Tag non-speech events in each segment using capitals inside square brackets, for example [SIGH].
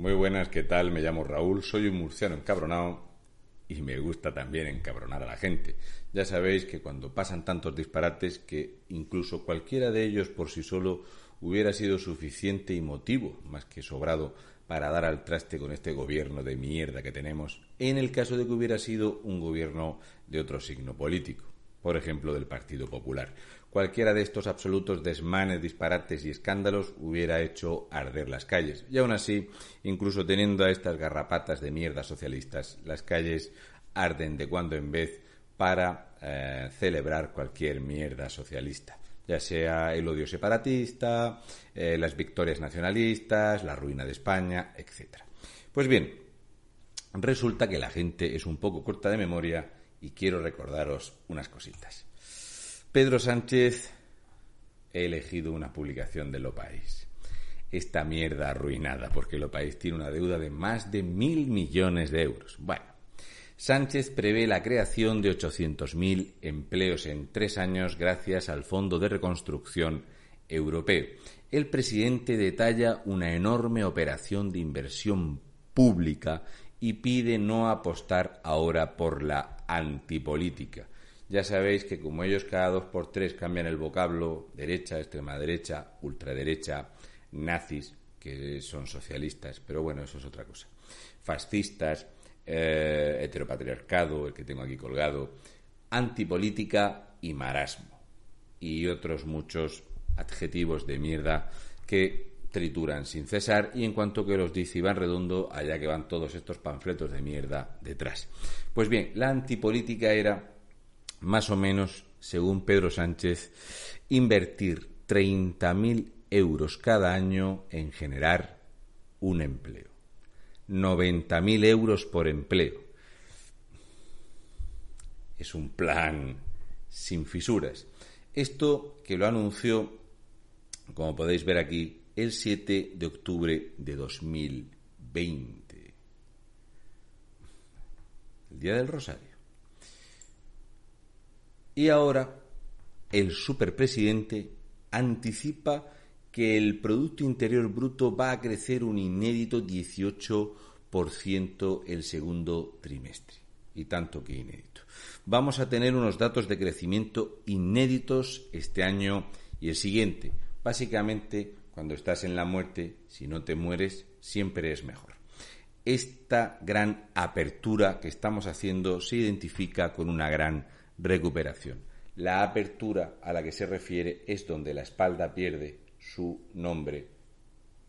Muy buenas, ¿qué tal? Me llamo Raúl, soy un murciano encabronado y me gusta también encabronar a la gente. Ya sabéis que cuando pasan tantos disparates que incluso cualquiera de ellos por sí solo hubiera sido suficiente y motivo, más que sobrado, para dar al traste con este gobierno de mierda que tenemos, en el caso de que hubiera sido un gobierno de otro signo político, por ejemplo del Partido Popular. Cualquiera de estos absolutos desmanes, disparates y escándalos hubiera hecho arder las calles. Y aún así, incluso teniendo a estas garrapatas de mierda socialistas, las calles arden de cuando en vez para eh, celebrar cualquier mierda socialista ya sea el odio separatista, eh, las victorias nacionalistas, la ruina de España, etc. Pues bien, resulta que la gente es un poco corta de memoria y quiero recordaros unas cositas. Pedro Sánchez ha elegido una publicación de Lo País. Esta mierda arruinada, porque Lo País tiene una deuda de más de mil millones de euros. Bueno, Sánchez prevé la creación de 800.000 empleos en tres años gracias al Fondo de Reconstrucción Europeo. El presidente detalla una enorme operación de inversión pública y pide no apostar ahora por la antipolítica. Ya sabéis que como ellos cada dos por tres cambian el vocablo derecha, extrema derecha, ultraderecha, nazis, que son socialistas, pero bueno, eso es otra cosa, fascistas, eh, heteropatriarcado, el que tengo aquí colgado, antipolítica y marasmo, y otros muchos adjetivos de mierda que trituran sin cesar y en cuanto que los dice Iván Redondo, allá que van todos estos panfletos de mierda detrás. Pues bien, la antipolítica era más o menos, según Pedro Sánchez, invertir 30.000 euros cada año en generar un empleo. 90.000 euros por empleo. Es un plan sin fisuras. Esto que lo anunció, como podéis ver aquí, el 7 de octubre de 2020. El Día del Rosario. Y ahora el superpresidente anticipa que el Producto Interior Bruto va a crecer un inédito 18% el segundo trimestre. Y tanto que inédito. Vamos a tener unos datos de crecimiento inéditos este año y el siguiente. Básicamente, cuando estás en la muerte, si no te mueres, siempre es mejor. Esta gran apertura que estamos haciendo se identifica con una gran recuperación. La apertura a la que se refiere es donde la espalda pierde su nombre,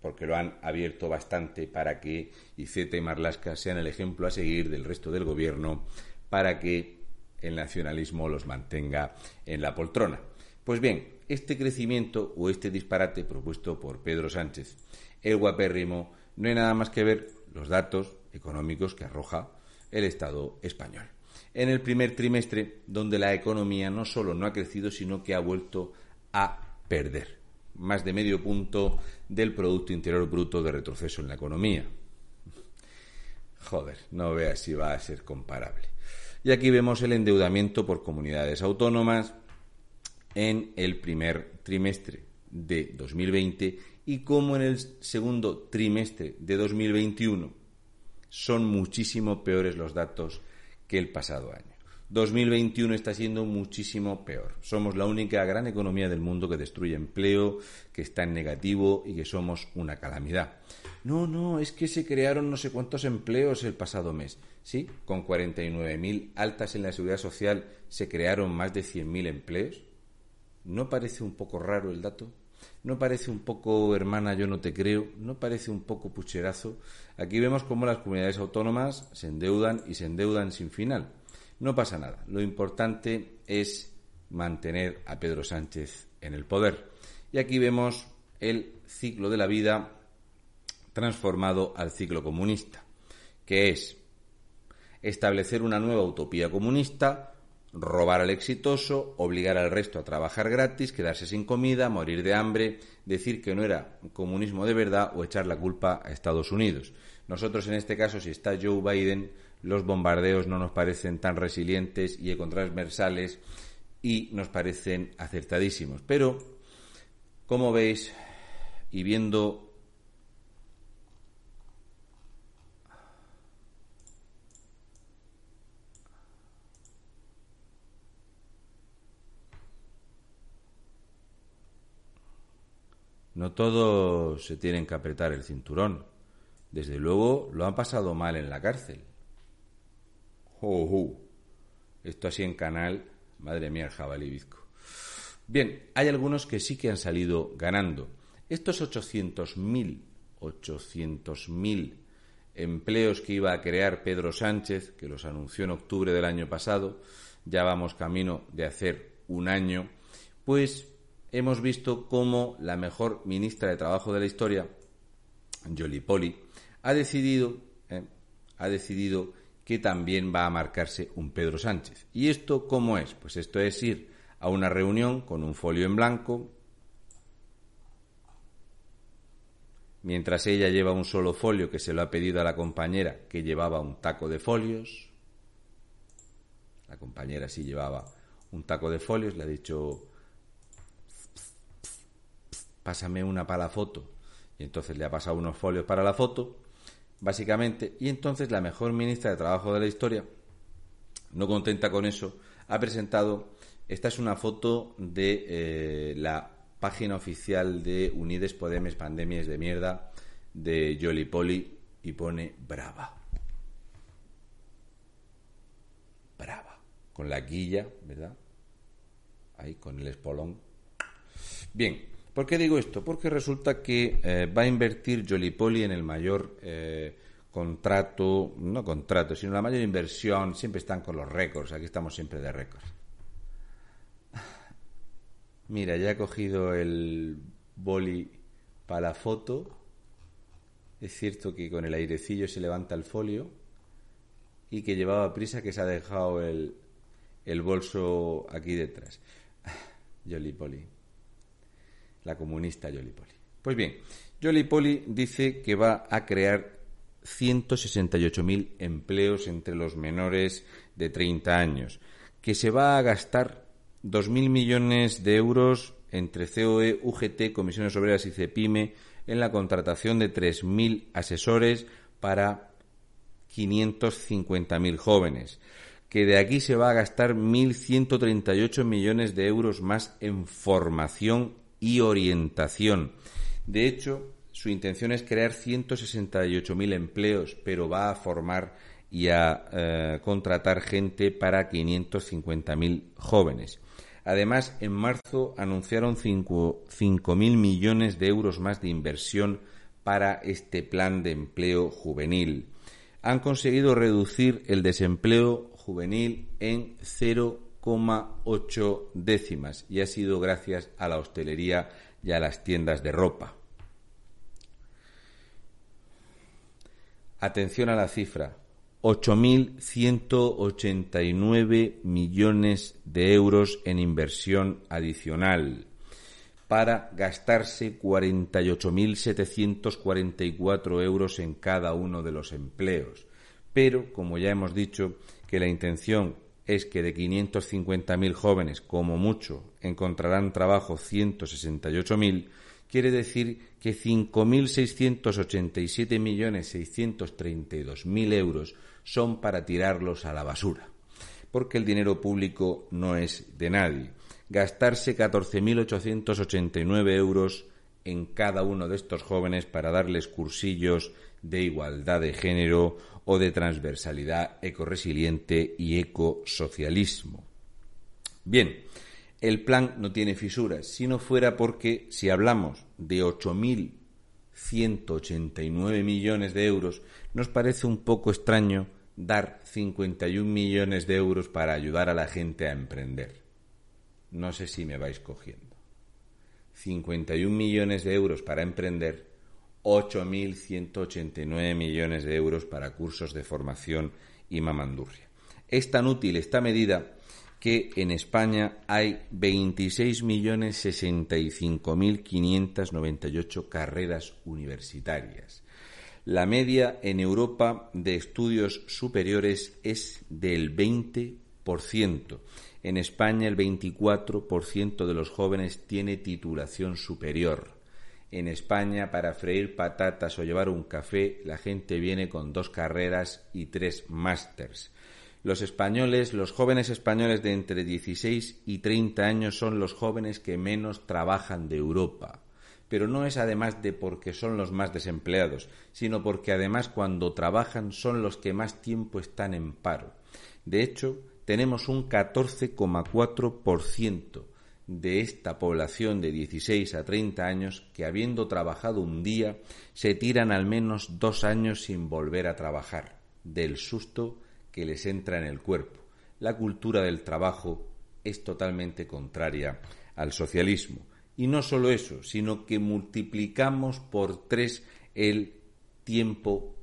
porque lo han abierto bastante para que Iceta y Marlasca sean el ejemplo a seguir del resto del gobierno, para que el nacionalismo los mantenga en la poltrona. Pues bien, este crecimiento o este disparate propuesto por Pedro Sánchez, el guapérrimo, no hay nada más que ver los datos económicos que arroja el Estado español en el primer trimestre, donde la economía no solo no ha crecido, sino que ha vuelto a perder más de medio punto del Producto Interior Bruto de retroceso en la economía. Joder, no veas si va a ser comparable. Y aquí vemos el endeudamiento por comunidades autónomas en el primer trimestre de 2020 y cómo en el segundo trimestre de 2021 son muchísimo peores los datos que el pasado año. 2021 está siendo muchísimo peor. Somos la única gran economía del mundo que destruye empleo, que está en negativo y que somos una calamidad. No, no, es que se crearon no sé cuántos empleos el pasado mes. Sí, con 49.000 altas en la seguridad social se crearon más de 100.000 empleos. ¿No parece un poco raro el dato? ¿No parece un poco, hermana, yo no te creo? ¿No parece un poco pucherazo? Aquí vemos cómo las comunidades autónomas se endeudan y se endeudan sin final. No pasa nada. Lo importante es mantener a Pedro Sánchez en el poder. Y aquí vemos el ciclo de la vida transformado al ciclo comunista, que es establecer una nueva utopía comunista robar al exitoso, obligar al resto a trabajar gratis, quedarse sin comida, morir de hambre, decir que no era comunismo de verdad o echar la culpa a Estados Unidos. Nosotros en este caso, si está Joe Biden, los bombardeos no nos parecen tan resilientes y ecotransversales y nos parecen acertadísimos. Pero, como veis, y viendo no todos se tienen que apretar el cinturón. Desde luego lo han pasado mal en la cárcel. Oh, Esto así en canal, madre mía, el jabalí bizco. Bien, hay algunos que sí que han salido ganando. Estos 800.000, 800.000 empleos que iba a crear Pedro Sánchez, que los anunció en octubre del año pasado, ya vamos camino de hacer un año, pues hemos visto cómo la mejor ministra de Trabajo de la historia, Jolie Poli, ha decidido, eh, ha decidido que también va a marcarse un Pedro Sánchez. ¿Y esto cómo es? Pues esto es ir a una reunión con un folio en blanco, mientras ella lleva un solo folio que se lo ha pedido a la compañera que llevaba un taco de folios. La compañera sí llevaba un taco de folios, le ha dicho, pásame una para la foto. Y entonces le ha pasado unos folios para la foto, básicamente. Y entonces la mejor ministra de Trabajo de la historia, no contenta con eso, ha presentado, esta es una foto de eh, la página oficial de Unides Podemes Pandemias de Mierda de Jolly Poli y pone brava. Brava. Con la guilla, ¿verdad? Ahí, con el espolón. Bien, ¿Por qué digo esto? Porque resulta que eh, va a invertir Jolipoli en el mayor eh, contrato, no contrato, sino la mayor inversión. Siempre están con los récords, aquí estamos siempre de récords. Mira, ya he cogido el boli para la foto. Es cierto que con el airecillo se levanta el folio y que llevaba prisa que se ha dejado el, el bolso aquí detrás. [SIGHS] Jolipoli la comunista Poli. Pues bien, Poli dice que va a crear 168.000 empleos entre los menores de 30 años, que se va a gastar 2.000 millones de euros entre COE, UGT, Comisiones Obreras y CEPIME en la contratación de 3.000 asesores para 550.000 jóvenes, que de aquí se va a gastar 1.138 millones de euros más en formación y orientación. De hecho, su intención es crear 168.000 empleos, pero va a formar y a eh, contratar gente para 550.000 jóvenes. Además, en marzo anunciaron 5.000 millones de euros más de inversión para este plan de empleo juvenil. Han conseguido reducir el desempleo juvenil en 0 ocho décimas y ha sido gracias a la hostelería y a las tiendas de ropa. Atención a la cifra. 8.189 millones de euros en inversión adicional para gastarse 48.744 euros en cada uno de los empleos. Pero, como ya hemos dicho, que la intención es que de 550.000 jóvenes, como mucho, encontrarán trabajo 168.000, quiere decir que 5.687.632.000 euros son para tirarlos a la basura. Porque el dinero público no es de nadie. Gastarse 14.889 euros en cada uno de estos jóvenes para darles cursillos de igualdad de género o de transversalidad ecoresiliente y ecosocialismo. Bien, el plan no tiene fisuras, si no fuera porque si hablamos de 8.189 millones de euros, nos parece un poco extraño dar 51 millones de euros para ayudar a la gente a emprender. No sé si me vais cogiendo. 51 millones de euros para emprender 8.189 millones de euros para cursos de formación y mamandurria. Es tan útil esta medida que en España hay 26.065.598 carreras universitarias. La media en Europa de estudios superiores es del 20%. En España el 24% de los jóvenes tiene titulación superior. En España, para freír patatas o llevar un café, la gente viene con dos carreras y tres másters. Los españoles, los jóvenes españoles de entre 16 y 30 años son los jóvenes que menos trabajan de Europa. pero no es además de porque son los más desempleados, sino porque además cuando trabajan son los que más tiempo están en paro. De hecho, tenemos un 14,4% de esta población de 16 a 30 años que habiendo trabajado un día se tiran al menos dos años sin volver a trabajar, del susto que les entra en el cuerpo. La cultura del trabajo es totalmente contraria al socialismo. Y no solo eso, sino que multiplicamos por tres el tiempo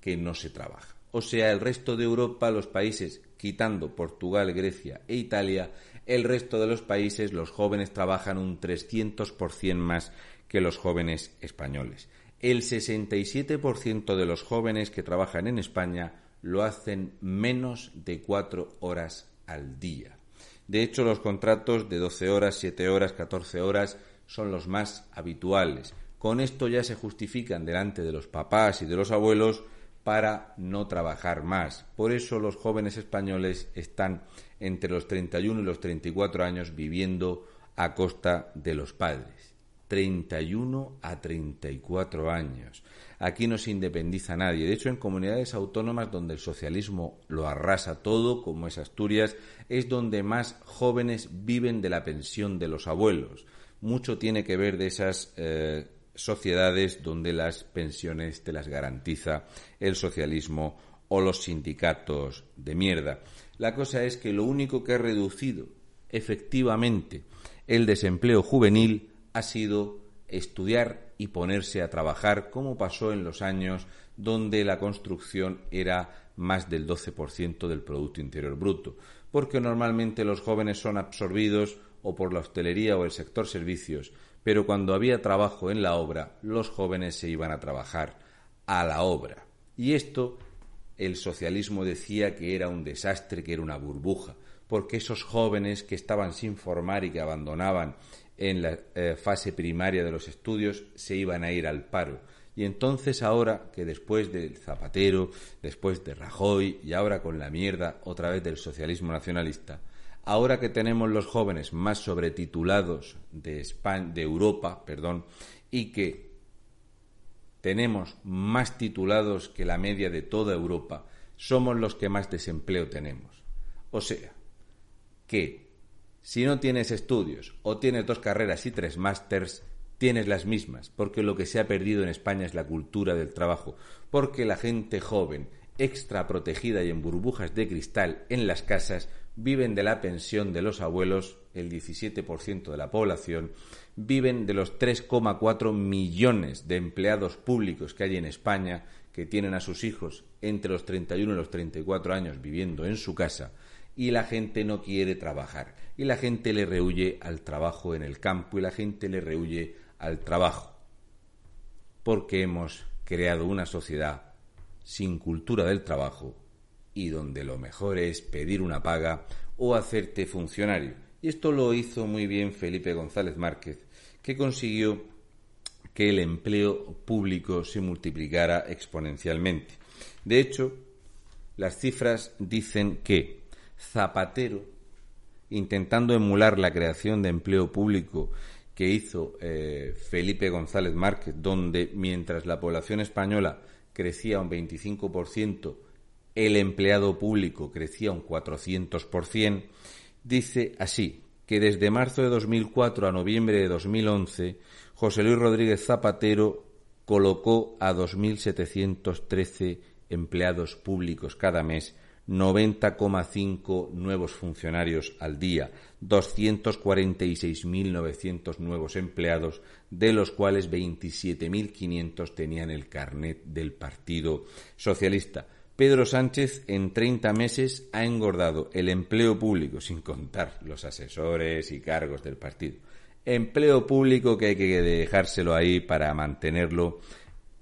que no se trabaja. O sea, el resto de Europa, los países, quitando Portugal, Grecia e Italia, el resto de los países los jóvenes trabajan un 300% más que los jóvenes españoles. El 67% de los jóvenes que trabajan en España lo hacen menos de cuatro horas al día. De hecho, los contratos de 12 horas, 7 horas, 14 horas son los más habituales. Con esto ya se justifican delante de los papás y de los abuelos para no trabajar más. Por eso los jóvenes españoles están entre los 31 y los 34 años viviendo a costa de los padres. 31 a 34 años. Aquí no se independiza nadie. De hecho, en comunidades autónomas donde el socialismo lo arrasa todo, como es Asturias, es donde más jóvenes viven de la pensión de los abuelos. Mucho tiene que ver de esas eh, sociedades donde las pensiones te las garantiza el socialismo o los sindicatos de mierda. La cosa es que lo único que ha reducido efectivamente el desempleo juvenil ha sido estudiar y ponerse a trabajar, como pasó en los años donde la construcción era más del 12% del Producto Interior Bruto, porque normalmente los jóvenes son absorbidos o por la hostelería o el sector servicios, pero cuando había trabajo en la obra, los jóvenes se iban a trabajar a la obra. Y esto el socialismo decía que era un desastre, que era una burbuja, porque esos jóvenes que estaban sin formar y que abandonaban en la eh, fase primaria de los estudios se iban a ir al paro. Y entonces ahora que después del Zapatero, después de Rajoy y ahora con la mierda otra vez del socialismo nacionalista, ahora que tenemos los jóvenes más sobretitulados de España, de Europa, perdón, y que tenemos más titulados que la media de toda Europa, somos los que más desempleo tenemos. O sea, que si no tienes estudios o tienes dos carreras y tres másters, tienes las mismas, porque lo que se ha perdido en España es la cultura del trabajo, porque la gente joven, extra protegida y en burbujas de cristal en las casas, viven de la pensión de los abuelos, el 17% de la población, viven de los 3,4 millones de empleados públicos que hay en España, que tienen a sus hijos entre los 31 y los 34 años viviendo en su casa, y la gente no quiere trabajar. Y la gente le rehuye al trabajo en el campo y la gente le rehuye al trabajo. Porque hemos creado una sociedad sin cultura del trabajo y donde lo mejor es pedir una paga o hacerte funcionario. Y esto lo hizo muy bien Felipe González Márquez, que consiguió que el empleo público se multiplicara exponencialmente. De hecho, las cifras dicen que Zapatero, intentando emular la creación de empleo público que hizo eh, Felipe González Márquez, donde mientras la población española crecía un 25%, el empleado público crecía un 400%, dice así, que desde marzo de 2004 a noviembre de 2011, José Luis Rodríguez Zapatero colocó a 2.713 empleados públicos cada mes 90,5 nuevos funcionarios al día, 246.900 nuevos empleados, de los cuales 27.500 tenían el carnet del Partido Socialista. Pedro Sánchez en 30 meses ha engordado el empleo público, sin contar los asesores y cargos del partido. Empleo público que hay que dejárselo ahí para mantenerlo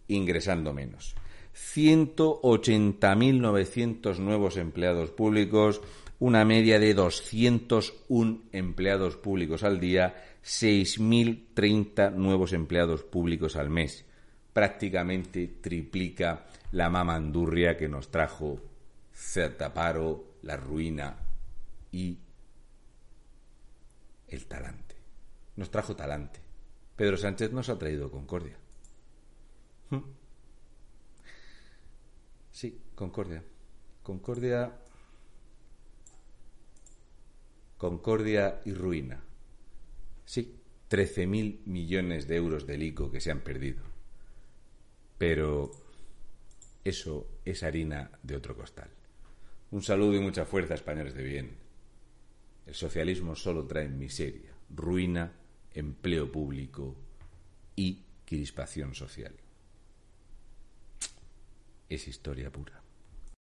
ingresando menos. 180.900 nuevos empleados públicos, una media de 201 empleados públicos al día, 6.030 nuevos empleados públicos al mes. Prácticamente triplica la mamandurria que nos trajo Certaparo, la ruina y el talante. Nos trajo talante. Pedro Sánchez nos ha traído concordia. ¿Mm? Sí, concordia. Concordia. Concordia y ruina. Sí, 13.000 millones de euros de ICO que se han perdido. Pero eso es harina de otro costal. Un saludo y mucha fuerza, españoles de bien. El socialismo solo trae miseria, ruina, empleo público y crispación social. Es historia pura.